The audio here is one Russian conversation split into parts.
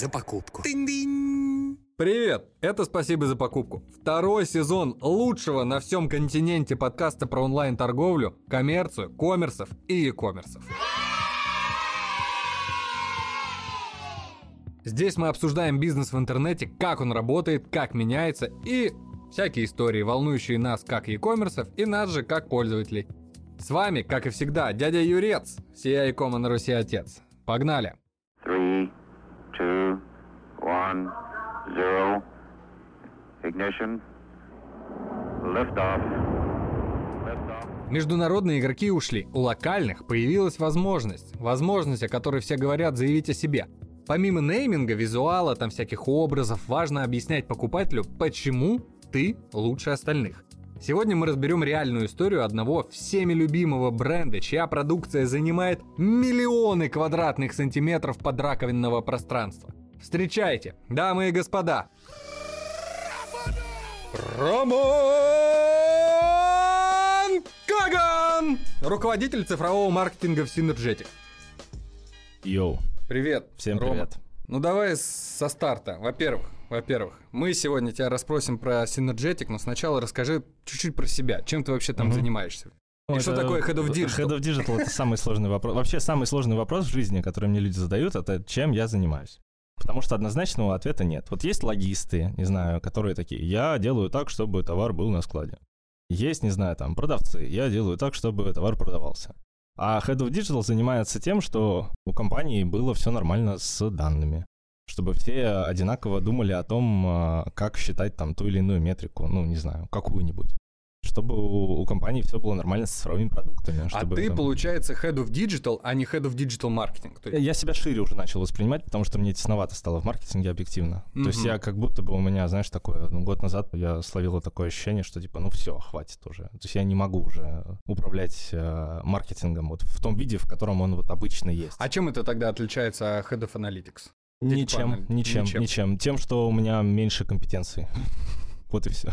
за покупку. Привет! Это «Спасибо за покупку». Второй сезон лучшего на всем континенте подкаста про онлайн-торговлю, коммерцию, коммерсов и e-коммерсов. Здесь мы обсуждаем бизнес в интернете, как он работает, как меняется и всякие истории, волнующие нас как e-коммерсов и нас же как пользователей. С вами, как и всегда, дядя Юрец, сия и на Руси отец. Погнали! Two, one, zero. Ignition. Liftoff. Liftoff. Международные игроки ушли, у локальных появилась возможность. Возможность, о которой все говорят, заявить о себе. Помимо нейминга, визуала, там всяких образов, важно объяснять покупателю, почему ты лучше остальных. Сегодня мы разберем реальную историю одного всеми любимого бренда, чья продукция занимает миллионы квадратных сантиметров подраковинного пространства. Встречайте, дамы и господа, Роман Каган, руководитель цифрового маркетинга в Synergetic. Йоу, Привет. всем Рома. привет. Ну давай со старта. Во-первых, во-первых, мы сегодня тебя расспросим про Synergetic, но сначала расскажи чуть-чуть про себя. Чем ты вообще там Мгм. занимаешься? И Ну, что это- такое Head of Digital? Head of Digital — это самый сложный вопрос. Вообще, самый сложный вопрос в жизни, который мне люди задают, это чем я занимаюсь. Потому что однозначного ответа нет. Вот есть логисты, не знаю, которые такие, я делаю так, чтобы товар был на складе. Есть, не знаю, там, продавцы, я делаю так, чтобы товар продавался. А Head of Digital занимается тем, что у компании было все нормально с данными. Чтобы все одинаково думали о том, а, как считать там ту или иную метрику, ну, не знаю, какую-нибудь. Чтобы у, у компании все было нормально с цифровыми продуктами. А чтобы ты, там- получается, Head of Digital, а не Head of Digital Marketing. То есть- Я себя шире уже начал воспринимать, потому что мне тесновато стало в маркетинге объективно. То есть я как будто бы у меня, знаешь, такое, ну, год назад я словил такое ощущение, что типа, ну все, хватит уже. То есть я не могу уже управлять э, маркетингом вот в том виде, в котором он вот обычно есть. А чем это тогда отличается от Head of Analytics? Ничем, ничем, Ничем. ничем, Тем, что у меня меньше компетенций. Вот и все.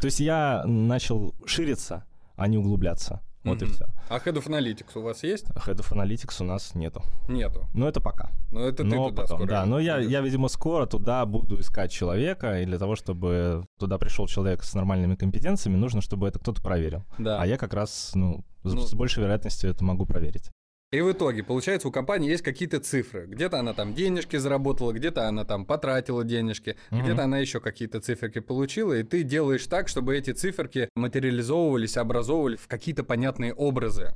То есть я начал шириться, а не углубляться. Вот и Мгм. все. А Head of Analytics у вас есть? Head of Analytics у нас нету. Нету. Но это пока. Но это ты но туда потом, скоро да. Но я, я, видимо, скоро туда буду искать человека, и для того, чтобы туда пришел человек с нормальными компетенциями, нужно, чтобы это кто-то проверил. Да. А я как раз, ну, с, Ну. с большей вероятностью это могу проверить. И в итоге, получается, у компании есть какие-то цифры. Где-то она там денежки заработала, где-то она там потратила денежки, Мгм. где-то она еще какие-то циферки получила, и ты делаешь так, чтобы эти циферки материализовывались, образовывали в какие-то понятные образы.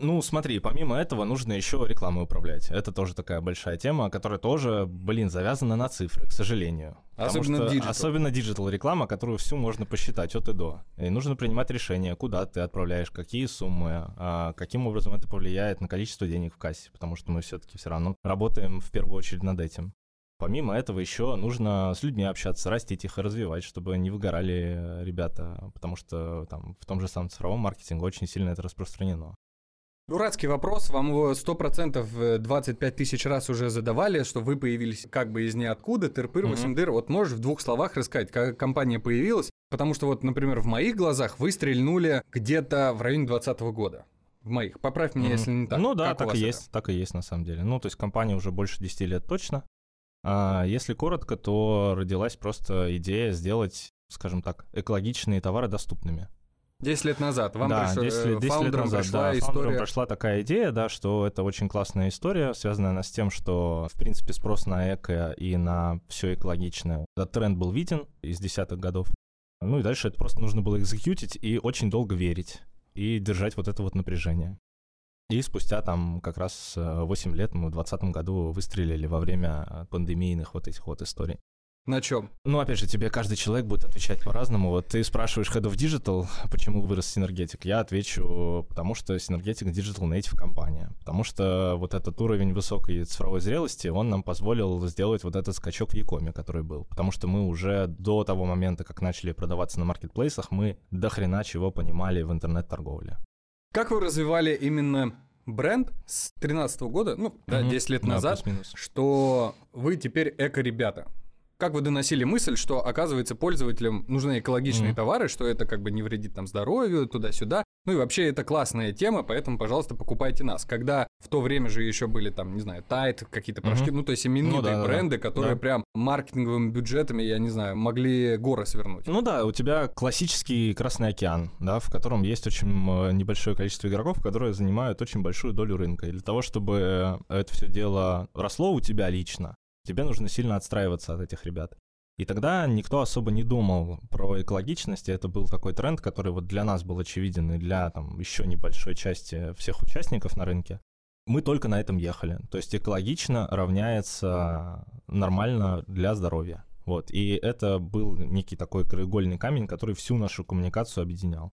Ну, смотри, помимо этого нужно еще рекламой управлять. Это тоже такая большая тема, которая тоже, блин, завязана на цифры, к сожалению. Особенно digital. Особенно digital реклама, которую всю можно посчитать от и до. И нужно принимать решение, куда ты отправляешь, какие суммы, а, каким образом это повлияет на количество денег в кассе, потому что мы все-таки все равно работаем в первую очередь над этим. Помимо этого еще нужно с людьми общаться, растить их и развивать, чтобы не выгорали э, ребята, потому что там в том же самом цифровом маркетинге очень сильно это распространено. Дурацкий вопрос, вам его 100% э, 25 тысяч раз уже задавали, что вы появились как бы из ниоткуда, тырпыр, Мгм. 8 дыр. Вот можешь в двух словах рассказать, как компания появилась? Потому что вот, например, в моих глазах вы стрельнули где-то в районе 2020 года. В моих. Поправь меня, Мгм. если не так. Ну да, Как так и это? есть, так и есть на самом деле. Ну, то есть компания уже больше 10 лет точно. А если коротко, то родилась просто идея сделать, скажем так, экологичные товары доступными. 10 лет назад. Вам да, пришло- 10 э, лет, 10 лет фаундерам назад, пришла да, история. прошла такая идея, да, что это очень классная история, связанная она с тем, что, в принципе, спрос на эко и на все экологичное. Этот тренд был виден из десятых годов. Ну и дальше это просто нужно было экзекьютить и очень долго верить и держать вот это вот напряжение. И спустя там как раз э, 8 лет мы в 2020 году выстрелили во время э, пандемийных вот этих вот историй. На чем? Ну, опять же, тебе каждый человек будет отвечать по-разному. Вот ты спрашиваешь Head of Digital, почему вырос Synergetic. Я отвечу, потому что Synergetic Digital Native компания. Потому что вот этот уровень высокой цифровой зрелости, он нам позволил сделать вот этот скачок в Якоме, который был. Потому что мы уже до того момента, как начали продаваться на маркетплейсах, мы до хрена чего понимали в интернет-торговле. Как вы развивали именно бренд с 2013 года, ну, да, Мгм. 10 лет Да, назад, что вы теперь эко-ребята? Как вы доносили мысль, что, оказывается, пользователям нужны экологичные Мгм. товары, что это как бы не вредит там здоровью, туда-сюда. Ну и вообще это классная тема, поэтому, пожалуйста, покупайте нас. Когда в то время же еще были там, не знаю, Тайт, какие-то порошки, Мгм. ну то есть именитые Ну да, да, да. бренды, которые Да. прям маркетинговыми бюджетами, я не знаю, могли горы свернуть. Ну да, у тебя классический Красный океан, да, в котором есть очень м, небольшое количество игроков, которые занимают очень большую долю рынка. И для того, чтобы э, это все дело росло у тебя лично, тебе нужно сильно отстраиваться от этих ребят. И тогда никто особо не думал про экологичность, и это был такой тренд, который вот для нас был очевиден и для там еще небольшой части всех участников на рынке. Мы только на этом ехали. То есть экологично равняется нормально для здоровья. Вот. И это был некий такой краеугольный камень, который всю нашу коммуникацию объединял.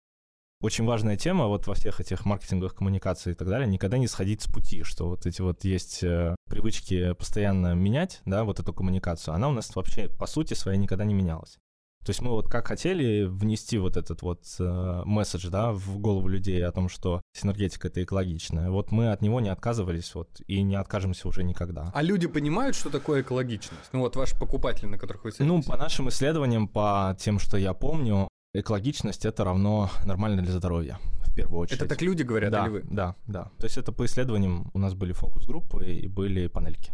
Очень важная тема вот во всех этих маркетинговых коммуникациях и так далее, никогда не сходить с пути, что вот эти вот есть э, привычки постоянно менять, да, вот эту коммуникацию, она у нас вообще по сути своей никогда не менялась. То есть мы вот как хотели внести вот этот вот э, месседж, да, в голову людей о том, что синергетика это экологичная, вот мы от него не отказывались вот и не откажемся уже никогда. А люди понимают, что такое экологичность? Ну вот ваши покупатели, на которых вы Ну, сервисите. по нашим исследованиям, по тем, что я помню, экологичность это равно нормально для здоровья, в первую очередь. Это так люди говорят, да, или вы? Да, да. То есть это по исследованиям у нас были фокус-группы и были панельки.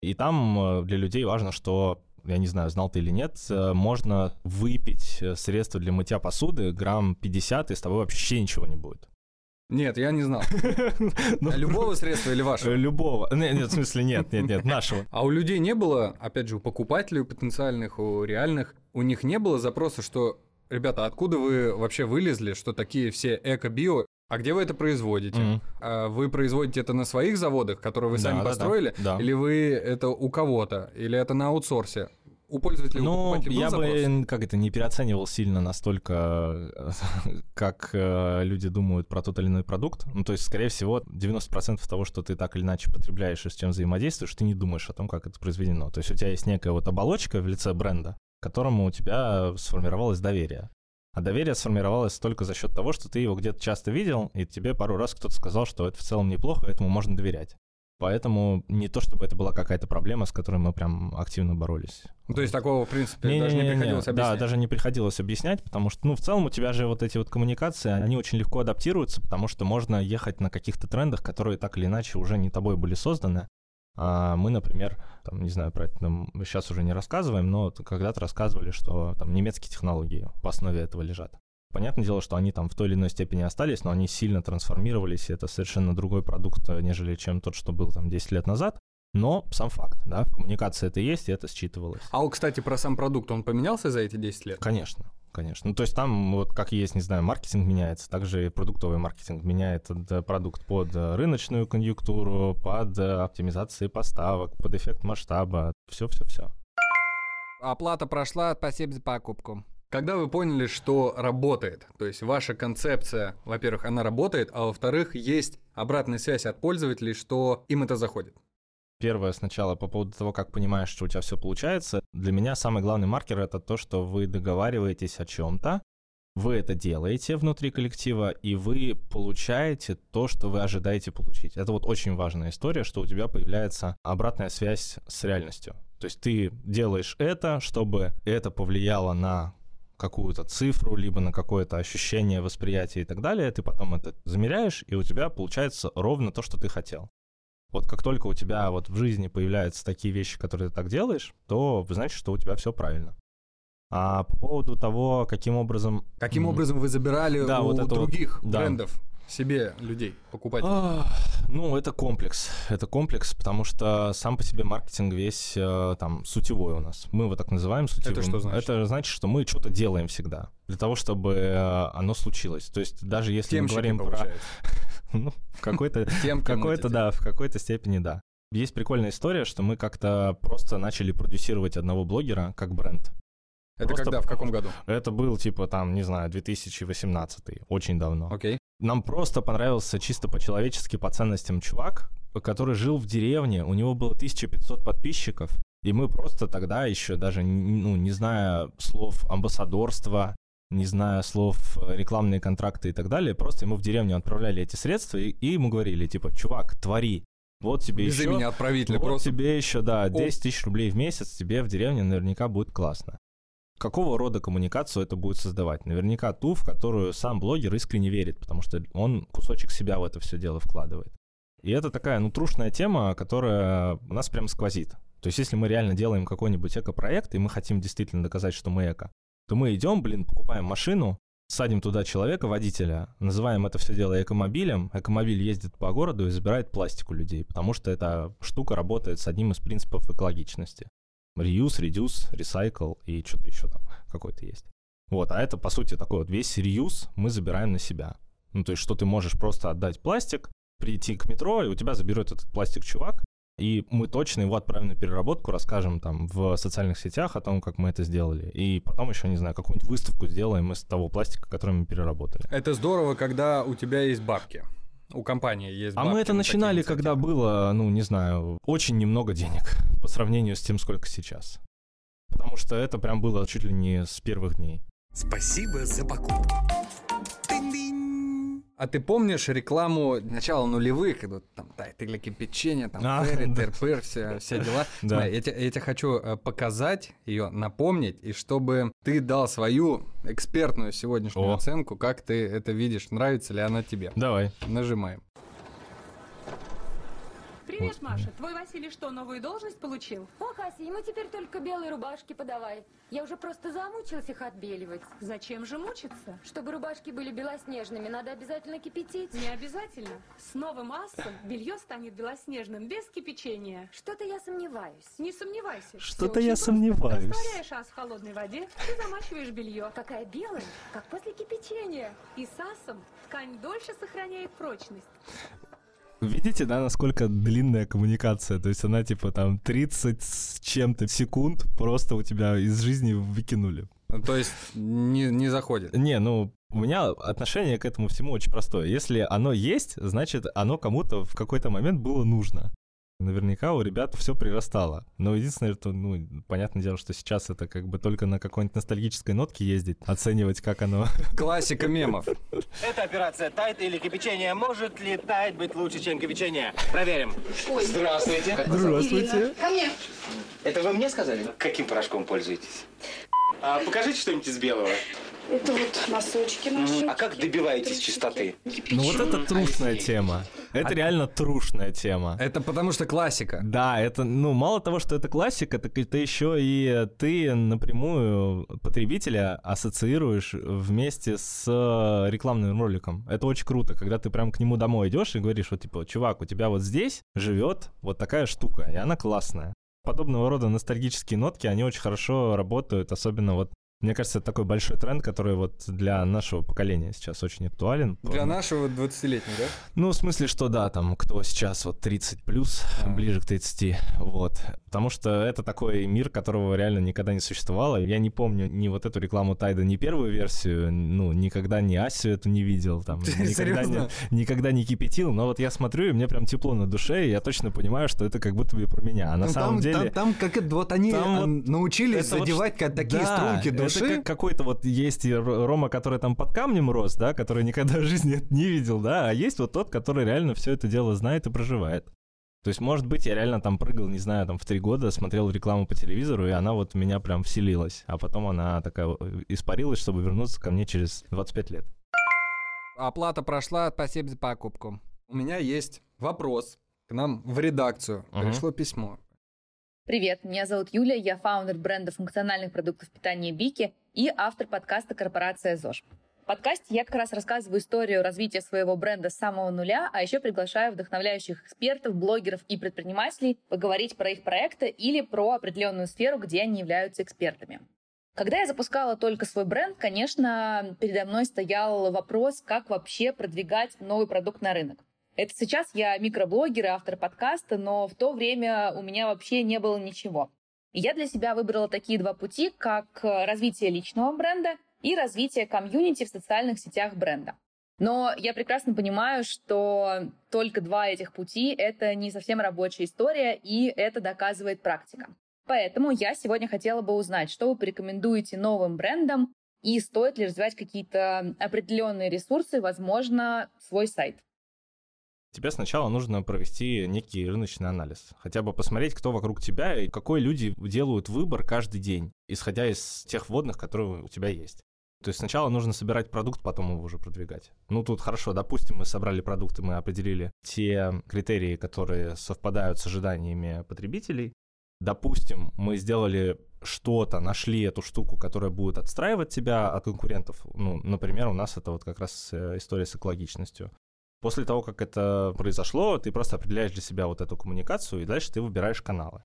И там э, для людей важно, что, я не знаю, знал ты или нет, э, можно выпить э, средство для мытья посуды грамм 50, и с тобой вообще ничего не будет. Нет, я не знал. Ну, А Любого средства или вашего? Любого. Нет, нет, в смысле, нет, нет, нет, нашего. А у людей не было, опять же, у покупателей, у потенциальных, у реальных, у них не было запроса, что, ребята, откуда вы вообще вылезли, что такие все эко-био, а где вы это производите? А Вы производите это на своих заводах, которые вы Да, сами да, построили, да. или вы это у кого-то, или это на аутсорсе? У пользователей, у Ну, я запрос? бы, как это, не переоценивал сильно настолько, как э, люди думают про тот или иной продукт. Ну, то есть, скорее всего, 90% того, что ты так или иначе потребляешь и с чем взаимодействуешь, ты не думаешь о том, как это произведено. То есть у тебя есть некая вот оболочка в лице бренда, к которому у тебя сформировалось доверие. А доверие сформировалось только за счет того, что ты его где-то часто видел, и тебе пару раз кто-то сказал, что это в целом неплохо, этому можно доверять. Поэтому не то, чтобы это была какая-то проблема, с которой мы прям активно боролись. Ну, То есть такого, в принципе, даже не Не-не-не-не. приходилось Да, объяснять? даже не приходилось объяснять, потому что, ну, в целом у тебя же вот эти вот коммуникации, они очень легко адаптируются, потому что можно ехать на каких-то трендах, которые так или иначе уже не тобой были созданы. А мы, например, там, не знаю, про это нам сейчас уже не рассказываем, но когда-то рассказывали, что там немецкие технологии по основе этого лежат. Понятное дело, что они там в той или иной степени остались, но они сильно трансформировались, и это совершенно другой продукт, э, нежели чем тот, что был там 10 лет назад. Но сам факт, да, в коммуникации это есть, и это считывалось. А, вот, кстати, про сам продукт, он поменялся за эти 10 лет? Конечно, конечно. Ну, то есть там вот как есть, не знаю, маркетинг меняется, также и продуктовый маркетинг меняет э, продукт под э, рыночную конъюнктуру, под э, оптимизации поставок, под эффект масштаба, все-все-все. Оплата прошла, спасибо за покупку. Когда вы поняли, что работает, то есть ваша концепция, во-первых, она работает, а во-вторых, есть обратная связь от пользователей, что им это заходит. Первое сначала по поводу того, как понимаешь, что у тебя все получается. Для меня самый главный маркер это то, что вы договариваетесь о чем-то, вы это делаете внутри коллектива, и вы получаете то, что вы ожидаете получить. Это вот очень важная история, что у тебя появляется обратная связь с реальностью. То есть ты делаешь это, чтобы это повлияло на какую-то цифру, либо на какое-то ощущение, восприятие и так далее, ты потом это замеряешь, и у тебя получается ровно то, что ты хотел. Вот как только у тебя вот в жизни появляются такие вещи, которые ты так делаешь, то значит, что у тебя все правильно. А по поводу того, каким образом... Каким образом вы забирали Да, у вот это вот, других да. брендов себе людей, покупателей? Ну, это комплекс. Это комплекс, потому что сам по себе маркетинг весь э, там сутевой у нас. Мы его так называем сутевым. что значит? Это значит, что мы что-то делаем всегда для того, чтобы э, оно случилось. То есть даже если мы Темщики, говорим про... Ну, в какой-то В какой-то, да, в какой-то степени, да. Есть прикольная история, что мы как-то просто начали продюсировать одного блогера как бренд. Это Просто когда, в каком году? Это был, типа, там, не знаю, 2018, очень давно. Окей. Нам просто понравился чисто по-человечески, по ценностям чувак, который жил в деревне, у него было 1500 подписчиков, и мы просто тогда еще даже, ну, не зная слов амбассадорства, не зная слов э, рекламные контракты и так далее, просто ему в деревню отправляли эти средства, и, и ему говорили, типа, чувак, твори, Вот тебе Без еще... имени отправителя Вот просто. тебе еще, да, 10 тысяч рублей в месяц, тебе в деревне наверняка будет классно. Какого рода коммуникацию это будет создавать? Наверняка ту, в которую сам блогер искренне верит, потому что он кусочек себя в это все дело вкладывает. И это такая, ну, трушная тема, которая у нас прям сквозит. То есть если мы реально делаем какой-нибудь эко-проект, и мы хотим действительно доказать, что мы эко, то мы идем, блин, покупаем машину, садим туда человека, водителя, называем это все дело экомобилем, экомобиль ездит по городу и забирает пластик у людей, потому что эта штука работает с одним из принципов экологичности. Reuse, reduce, recycle и что-то еще там какой-то есть. Вот, а это, по сути, такой вот весь reuse мы забираем на себя. Ну, то есть, что ты можешь просто отдать пластик, прийти к метро, и у тебя заберет этот пластик чувак, и мы точно его отправим на переработку, расскажем там в социальных сетях о том, как мы это сделали. И потом еще, не знаю, какую-нибудь выставку сделаем из того пластика, который мы переработали. Это здорово, когда у тебя есть бабки. У компании есть А бабки мы это на начинали, когда было, ну, не знаю, очень немного денег по сравнению с тем, сколько сейчас. Потому что это прям было чуть ли не с первых дней. Спасибо за покупку. А ты помнишь рекламу начала нулевых, когда там тайты для кипячения, там А, Ферри, да. Терпыр, все, все дела? Да. Смотри, я, я тебе хочу э, показать ее, напомнить, и чтобы ты дал свою экспертную сегодняшнюю О. оценку, как ты это видишь, нравится ли она тебе. Давай. Нажимаем. Привет, Маша. Твой Василий что, новую должность получил? Ох, Ася, ему теперь только белые рубашки подавай. Я уже просто замучилась их отбеливать. Зачем же мучиться? Чтобы рубашки были белоснежными, надо обязательно кипятить. Не обязательно. С новым ассом белье станет белоснежным без кипячения. Что-то я сомневаюсь. Не сомневайся. Что-то я просто. сомневаюсь. Растворяешь ас в холодной воде и замачиваешь белье. Какая белая, как после кипячения. И с асом ткань дольше сохраняет прочность. Видите, да, насколько длинная коммуникация? То есть она типа там 30 с чем-то секунд просто у тебя из жизни выкинули. Ну, То есть не, не заходит. Не, ну, у меня отношение к этому всему очень простое. Если оно есть, значит, оно кому-то в какой-то момент было нужно. Наверняка у ребят все прирастало. Но единственное, что, ну, понятное дело, что сейчас это как бы только на какой-нибудь ностальгической нотке ездить, оценивать, как оно... Классика мемов. Эта операция тайт или кипячение. Может ли тайт быть лучше, чем кипячение? Проверим. Здравствуйте. Здравствуйте. Ко мне. Это вы мне сказали? Каким порошком пользуетесь? А покажите что-нибудь из белого. Это вот носочки наши. А как добиваетесь чистоты? Ну вот это трушная тема. Это реально трушная тема. Это потому что классика. Да, это, ну, мало того, что это классика, так это еще и ты напрямую потребителя ассоциируешь вместе с э, рекламным роликом. Это очень круто, когда ты прям к нему домой идешь и говоришь, вот типа, чувак, у тебя вот здесь живет вот такая штука, и она классная. Подобного рода ностальгические нотки, они очень хорошо работают, особенно вот мне кажется, это такой большой тренд, который вот для нашего поколения сейчас очень актуален. Для нашего 20-летнего, да? Ну, в смысле, что да, там, кто сейчас вот 30 плюс, А. ближе к 30, вот. Потому что это такой мир, которого реально никогда не существовало. Я не помню ни вот эту рекламу Тайда, ни первую версию, ну, никогда ни Асю эту не видел, там, никогда не, никогда не кипятил, но вот я смотрю, и мне прям тепло на душе, и я точно понимаю, что это как будто бы про меня. А на Ну, самом там, деле... там, там как это, вот они Там а, вот научились вот задевать как такие да, струнки это души. как какой-то вот есть Рома, который там под камнем рос, да, который никогда в жизни это не видел, да, а есть вот тот, который реально все это дело знает и проживает. То есть, может быть, я реально там прыгал, не знаю, там в три года, смотрел рекламу по телевизору, и она вот в меня прям вселилась. А потом она такая э, испарилась, чтобы вернуться ко мне через 25 лет. Оплата прошла, спасибо за покупку. У меня есть вопрос к нам в редакцию. Ага. Пришло письмо. Привет, меня зовут Юля, я фаундер бренда функциональных продуктов питания Бики и автор подкаста «Корпорация ЗОЖ». В подкасте я как раз рассказываю историю развития своего бренда с самого нуля, а еще приглашаю вдохновляющих экспертов, блогеров и предпринимателей поговорить про их проекты или про определенную сферу, где они являются экспертами. Когда я запускала только свой бренд, конечно, передо мной стоял вопрос, как вообще продвигать новый продукт на рынок. Это сейчас я микроблогер и автор подкаста, но в то время у меня вообще не было ничего. Я для себя выбрала такие два пути, как э, развитие личного бренда и развитие комьюнити в социальных сетях бренда. Но я прекрасно понимаю, что только два этих пути — это не совсем рабочая история, и это доказывает практика. Поэтому я сегодня хотела бы узнать, что вы порекомендуете новым брендам и стоит ли развивать какие-то определенные ресурсы, возможно, свой сайт. Тебе сначала нужно провести некий рыночный анализ. Хотя бы посмотреть, кто вокруг тебя и какой люди делают выбор каждый день, исходя из тех вводных, которые у тебя есть. То есть сначала нужно собирать продукт, потом его уже продвигать. Ну тут хорошо, допустим, мы собрали продукты, мы определили те критерии, которые совпадают с ожиданиями потребителей. Допустим, мы сделали что-то, нашли эту штуку, которая будет отстраивать тебя от конкурентов. Ну, например, у нас это вот как раз э, история с экологичностью. После того, как это произошло, ты просто определяешь для себя вот эту коммуникацию, и дальше ты выбираешь каналы.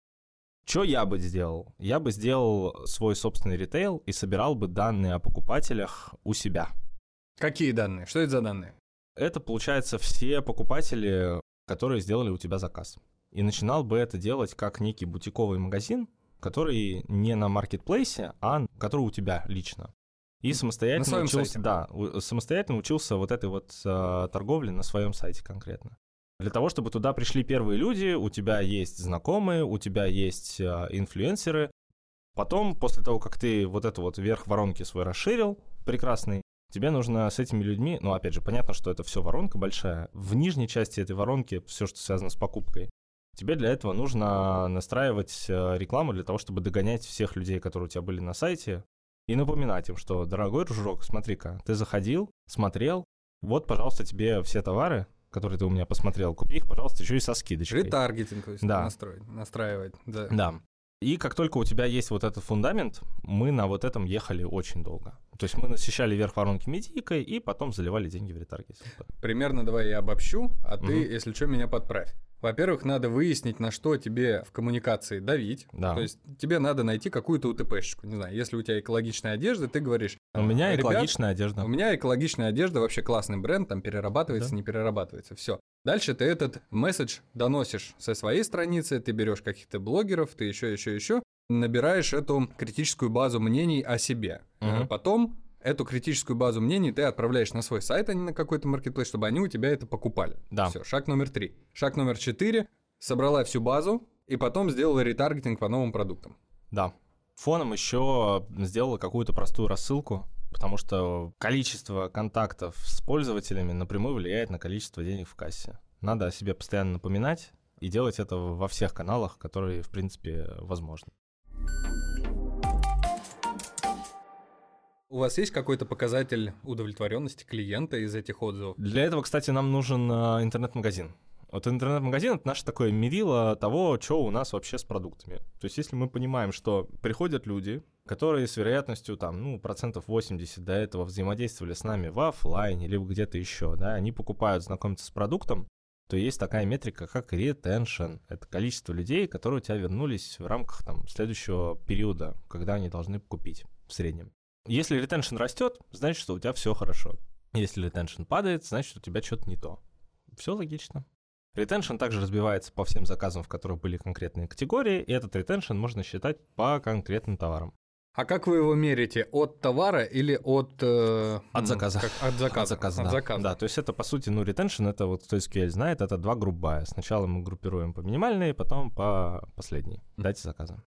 Что я бы сделал? Я бы сделал свой собственный ритейл и собирал бы данные о покупателях у себя. Какие данные? Что это за данные? Это, получается, все покупатели, которые сделали у тебя заказ. И начинал бы это делать как некий бутиковый магазин, который не на маркетплейсе, а который у тебя лично. И самостоятельно учился, сайте. да, самостоятельно учился вот этой вот э, торговле на своем сайте конкретно. Для того, чтобы туда пришли первые люди, у тебя есть знакомые, у тебя есть э, инфлюенсеры. Потом, после того, как ты вот эту вот верх воронки свой расширил, прекрасный, тебе нужно с этими людьми, ну, опять же, понятно, что это все воронка большая. В нижней части этой воронки все, что связано с покупкой, тебе для этого нужно настраивать э, рекламу для того, чтобы догонять всех людей, которые у тебя были на сайте, и напоминать им, что, дорогой дружок, смотри-ка, ты заходил, смотрел, вот, пожалуйста, тебе все товары, которые ты у меня посмотрел, купи их, пожалуйста, еще и со скидочкой. Ретаргетинг, то есть Да. настроить, настраивать. Да. Да. И как только у тебя есть вот этот фундамент, мы на вот этом ехали очень долго. То есть мы насыщали верх воронки медийкой и потом заливали деньги в ретаргетинг. Примерно давай я обобщу, а ты, Мгм. если что, меня подправь. Во-первых, надо выяснить, на что тебе в коммуникации давить. Да. То есть тебе надо найти какую-то УТПшечку. Не знаю, если у тебя экологичная одежда, ты говоришь... У меня «Ребят, экологичная одежда. У меня экологичная одежда, вообще классный бренд, там перерабатывается, Да. не перерабатывается, все. Дальше ты этот месседж доносишь со своей страницы, ты берешь каких-то блогеров, ты еще, еще, еще, набираешь эту критическую базу мнений о себе. Э, Потом эту критическую базу мнений ты отправляешь на свой сайт, а не на какой-то маркетплейс, чтобы они у тебя это покупали. Да. Все, шаг номер три. Шаг номер четыре. Собрала всю базу и потом сделала ретаргетинг по новым продуктам. Да. Фоном еще сделала какую-то простую рассылку, потому что количество контактов с пользователями напрямую влияет на количество денег в кассе. Надо о себе постоянно напоминать и делать это во всех каналах, которые, в принципе, возможны. У вас есть какой-то показатель удовлетворенности клиента из этих отзывов? Для этого, кстати, нам нужен а, интернет-магазин. Вот интернет-магазин — это наше такое мерило того, что у нас вообще с продуктами. То есть если мы понимаем, что приходят люди, которые с вероятностью там, ну, процентов 80 до этого взаимодействовали с нами в офлайне либо где-то еще, да, они покупают, знакомятся с продуктом, то есть такая метрика, как retention. Это количество людей, которые у тебя вернулись в рамках там, следующего периода, когда они должны купить в среднем. Если retention растет, значит, что у тебя все хорошо. Если retention падает, значит, у тебя что-то не то. Все логично. Retention также разбивается по всем заказам, в которых были конкретные категории, и этот retention можно считать по конкретным товарам. А как вы его мерите? От товара или от... э, От заказа. как- от заказа. От заказа, От да. заказа. Да, то есть это, по сути, ну, retention, это вот кто SQL знает, это два группая. Сначала мы группируем по минимальной, потом по последней. Дайте заказа.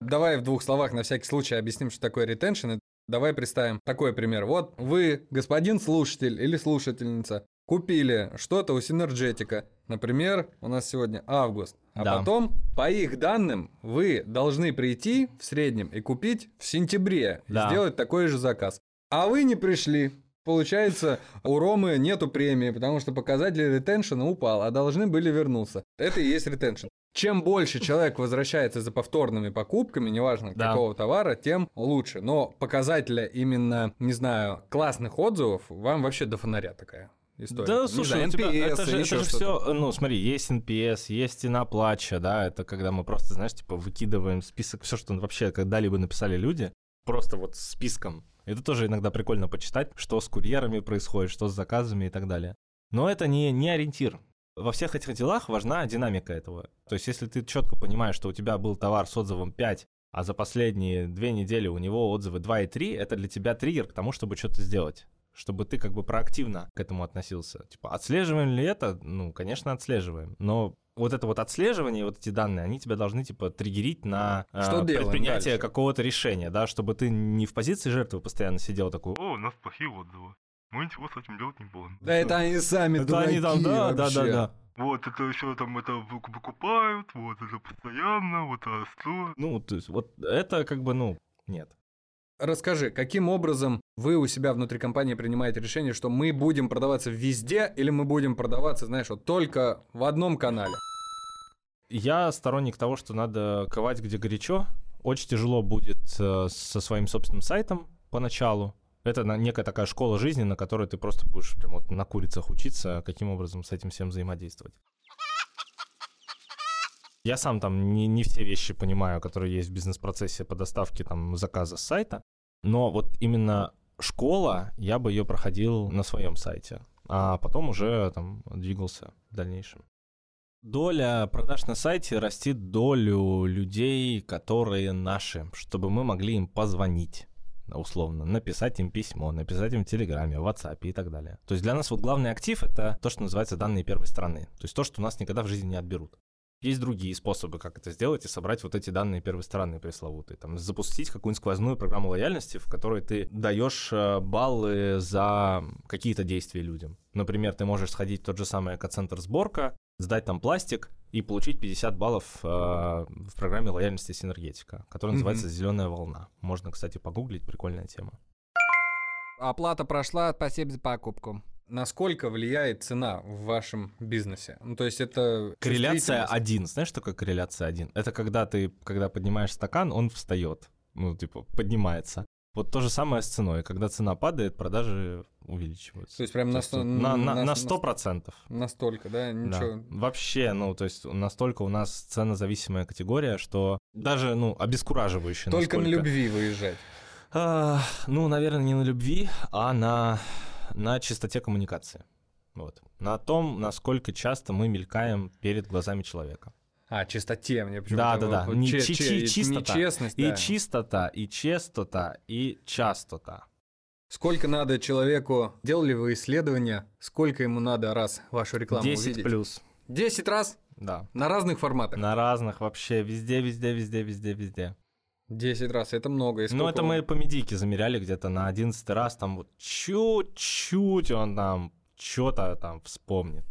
Давай в двух словах на всякий случай объясним, что такое retention. Давай представим такой пример. Вот вы, господин слушатель или слушательница, купили что-то у Синергетика. Например, у нас сегодня август. А Да. потом, по их данным, вы должны прийти в среднем и купить в сентябре. и Да. сделать такой же заказ. А вы не пришли. Получается, у Ромы нету премии, потому что показатель ретеншена упал, а должны были вернуться. Это и есть ретеншн. Чем больше человек возвращается за повторными покупками, неважно Да. какого товара, тем лучше. Но показателя именно, не знаю, классных отзывов вам вообще до фонаря такая история. Да, слушай, тебя- NPS, это же, это же все, ну, смотри, есть NPS, есть цена плача, да, это когда мы просто, знаешь, типа выкидываем список, все, что вообще когда-либо написали люди, просто вот списком. Это тоже иногда прикольно почитать, что с курьерами происходит, что с заказами и так далее. Но это не, не ориентир. Во всех этих делах важна динамика этого. То есть, если ты четко понимаешь, что у тебя был товар с отзывом 5, а за последние две недели у него отзывы 2 и 3, это для тебя триггер к тому, чтобы что-то сделать чтобы ты как бы проактивно к этому относился. Типа, отслеживаем ли это? Ну, конечно, отслеживаем. Но вот это вот отслеживание, вот эти данные, они тебя должны, типа, триггерить на э, Что делаем предпринятие дальше? какого-то решения, да, чтобы ты не в позиции жертвы постоянно сидел такой, о, у нас плохие отзывы. Мы ничего с этим делать не будем. Да это они сами Это дураки они там, да, да, да, вообще. да. Вот это все там это выкупают, вот это постоянно, вот это что. Ну, то есть, вот это как бы, ну, нет. Расскажи, каким образом вы у себя внутри компании принимаете решение, что мы будем продаваться везде или мы будем продаваться, знаешь, вот только в одном канале? Я сторонник того, что надо ковать где горячо. Очень тяжело будет э, со своим собственным сайтом поначалу. Это некая такая школа жизни, на которой ты просто будешь прям вот на курицах учиться, каким образом с этим всем взаимодействовать. Я сам там не, не все вещи понимаю, которые есть в бизнес-процессе по доставке там заказа с сайта, но вот именно школа, я бы ее проходил на своем сайте, а потом уже там двигался в дальнейшем. Доля продаж на сайте растит долю людей, которые наши, чтобы мы могли им позвонить условно, написать им письмо, написать им в Телеграме, в WhatsApp и так далее. То есть для нас вот главный актив — это то, что называется данные первой стороны. То есть то, что у нас никогда в жизни не отберут. Есть другие способы, как это сделать и собрать вот эти данные первой стороны пресловутые. Там, запустить какую-нибудь сквозную программу лояльности, в которой ты даешь э, баллы за какие-то действия людям. Например, ты можешь сходить в тот же самый экоцентр сборка, сдать там пластик и получить 50 баллов э, в программе лояльности Синергетика, которая называется «Зеленая волна». Можно, кстати, погуглить, прикольная тема. Оплата прошла, спасибо за покупку. Насколько влияет цена в вашем бизнесе? Ну, то есть это... Корреляция чувствительность? один. Знаешь, что такое корреляция один? Это когда ты, когда поднимаешь стакан, он встает. Ну, типа, поднимается. Вот то же самое с ценой. Когда цена падает, продажи увеличиваются. То есть прям на сто- на, на, на- на 100%. Настолько, да? Да. Ничего. Вообще, ну, то есть настолько у нас ценозависимая категория, что даже, ну, обескураживающе. Только на насколько. любви выезжать. А, ну, наверное, не на любви, а на, на чистоте коммуникации. Вот. На том, насколько часто мы мелькаем перед глазами человека. А, чистоте мне почему-то. Да, да, да. вот Не чи- чи- чистота. Нечестность, И да. чистота, и честота, и частота. Сколько надо человеку, делали вы исследования, сколько ему надо раз вашу рекламу 10 увидеть? плюс. 10 раз? Да. На разных форматах? На разных вообще, везде, везде, везде, везде, везде. 10 раз, это много. И Ну, это мы по медике замеряли где-то на 11 раз, там вот чуть-чуть он там что-то там вспомнит.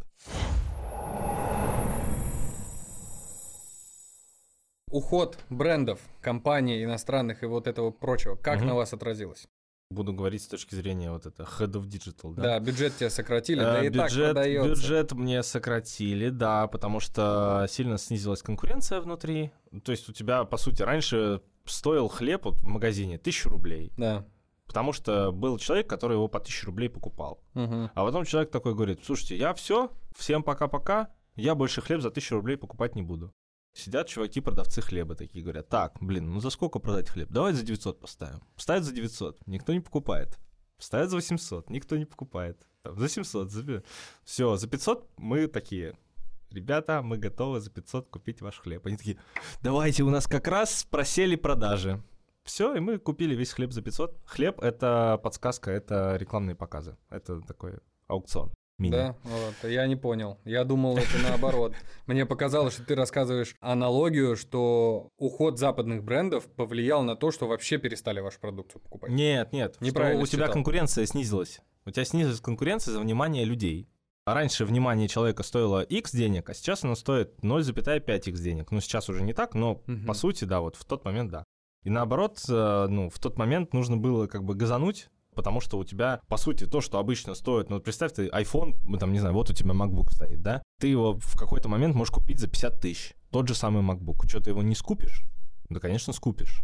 Уход брендов, компаний иностранных и вот этого прочего, как Мгм. на вас отразилось? Буду говорить с точки зрения вот это head of digital, да? Да, бюджет тебя сократили, да Э, и так бюджет, продается. бюджет мне сократили, да, потому что сильно снизилась конкуренция внутри. То есть у тебя, по сути, раньше стоил хлеб вот в магазине тысячу рублей, Да. потому что был человек, который его по тысяче рублей покупал. Мгм. А потом человек такой говорит, слушайте, я все, всем пока-пока, я больше хлеб за тысячу рублей покупать не буду. Сидят чуваки, продавцы хлеба такие, говорят, так, блин, ну за сколько продать хлеб? Давай за 900 поставим. Ставят за 900, никто не покупает. Ставят за 800, никто не покупает. Там, за 700, за... все, за 500 мы такие, ребята, мы готовы за 500 купить ваш хлеб. Они такие, давайте, у нас как раз просели продажи. Все, и мы купили весь хлеб за 500. Хлеб — это подсказка, это рекламные показы. Это такой аукцион. Мини. Да, вот, я не понял. Я думал, это наоборот. Мне показалось, что ты рассказываешь аналогию, что уход западных брендов повлиял на то, что вообще перестали вашу продукцию покупать. Нет, нет, Неправильно что у тебя считал. конкуренция снизилась. У тебя снизилась конкуренция за внимание людей. А раньше внимание человека стоило X денег, а сейчас оно стоит 0,5x денег. Ну, сейчас уже не так, но Мгм. по сути, да, вот в тот момент, да. И наоборот, э, ну, в тот момент нужно было как бы газануть, потому что у тебя, по сути, то, что обычно стоит, ну, представь, ты iPhone, ну, там, не знаю, вот у тебя MacBook стоит, да, ты его в какой-то момент можешь купить за 50 тысяч. Тот же самый MacBook. Что, ты его не скупишь? Да, конечно, скупишь.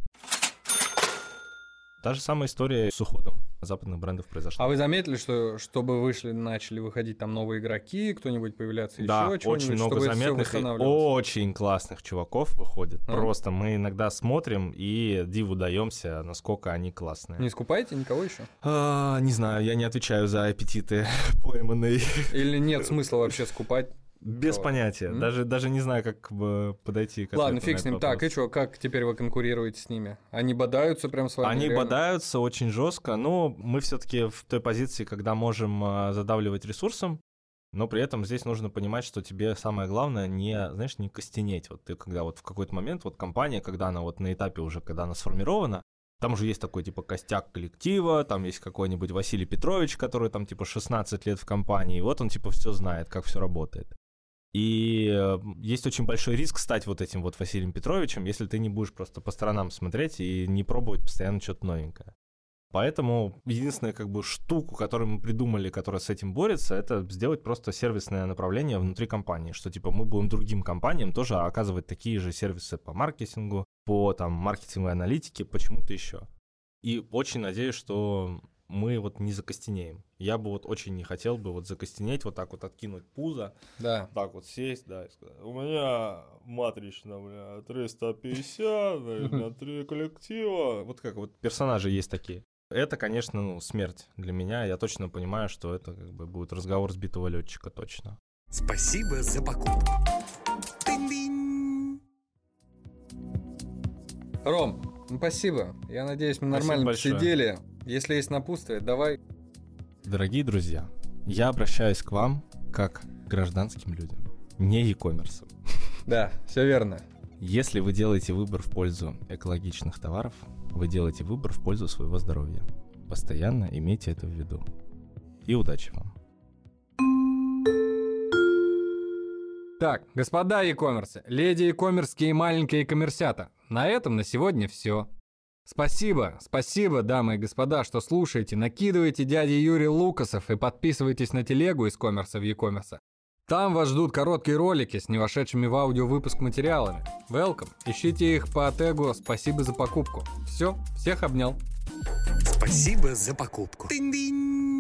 Та же самая история с уходом западных брендов произошла. А вы заметили, что чтобы вышли, начали выходить там новые игроки, кто-нибудь появляться да, еще, очень много заметных и очень классных чуваков выходит. А. Просто мы иногда смотрим и диву даемся, насколько они классные. Не скупаете никого еще? А, не знаю, я не отвечаю за аппетиты пойманные. Или нет смысла вообще скупать? Без Вот. понятия. М? Даже, даже не знаю, как бы подойти к Ладно, фиг с ним. этот Так, и вопрос. что, как теперь вы конкурируете с ними? Они бодаются прям с вами? Они реально? бодаются очень жестко, но мы все-таки в той позиции, когда можем а, задавливать ресурсом, но при этом здесь нужно понимать, что тебе самое главное не, знаешь, не костенеть. Вот ты когда вот в какой-то момент, вот компания, когда она вот на этапе уже, когда она сформирована, Там уже есть такой, типа, костяк коллектива, там есть какой-нибудь Василий Петрович, который там, типа, 16 лет в компании, и вот он, типа, все знает, как все работает. И э, есть очень большой риск стать вот этим вот Василием Петровичем, если ты не будешь просто по сторонам смотреть и не пробовать постоянно что-то новенькое. Поэтому единственная как бы штуку, которую мы придумали, которая с этим борется, это сделать просто сервисное направление внутри компании, что типа мы будем другим компаниям тоже оказывать такие же сервисы по маркетингу, по там маркетинговой аналитике, почему-то еще. И очень надеюсь, что мы вот не закостенеем. Я бы вот очень не хотел бы вот закостенеть, вот так вот откинуть пузо, Да. так вот сесть, да, и сказать, у меня матрично, бля, 350, у меня три коллектива. Вот как вот персонажи есть такие. Это, конечно, ну, смерть для меня. Я точно понимаю, что это как бы будет разговор сбитого летчика, точно. Спасибо за покупку. Ром, ну спасибо. Я надеюсь, мы Спасибо нормально большое. посидели. Если есть напутствие, давай. Дорогие друзья, я обращаюсь к вам как к гражданским людям, не e-commerce. Да, все верно. Если вы делаете выбор в пользу экологичных товаров, вы делаете выбор в пользу своего здоровья. Постоянно имейте это в виду. И удачи вам. Так, господа e-commerce, леди e-commerce и маленькие коммерсята, на этом на сегодня все. Спасибо, спасибо, дамы и господа, что слушаете, накидываете дяди Юрий Лукасов и подписывайтесь на телегу из коммерса в e-commerce. Там вас ждут короткие ролики с не вошедшими в аудио выпуск материалами. Welcome. Ищите их по тегу «Спасибо за покупку». Все, всех обнял. Спасибо за покупку. Тынь-дынь.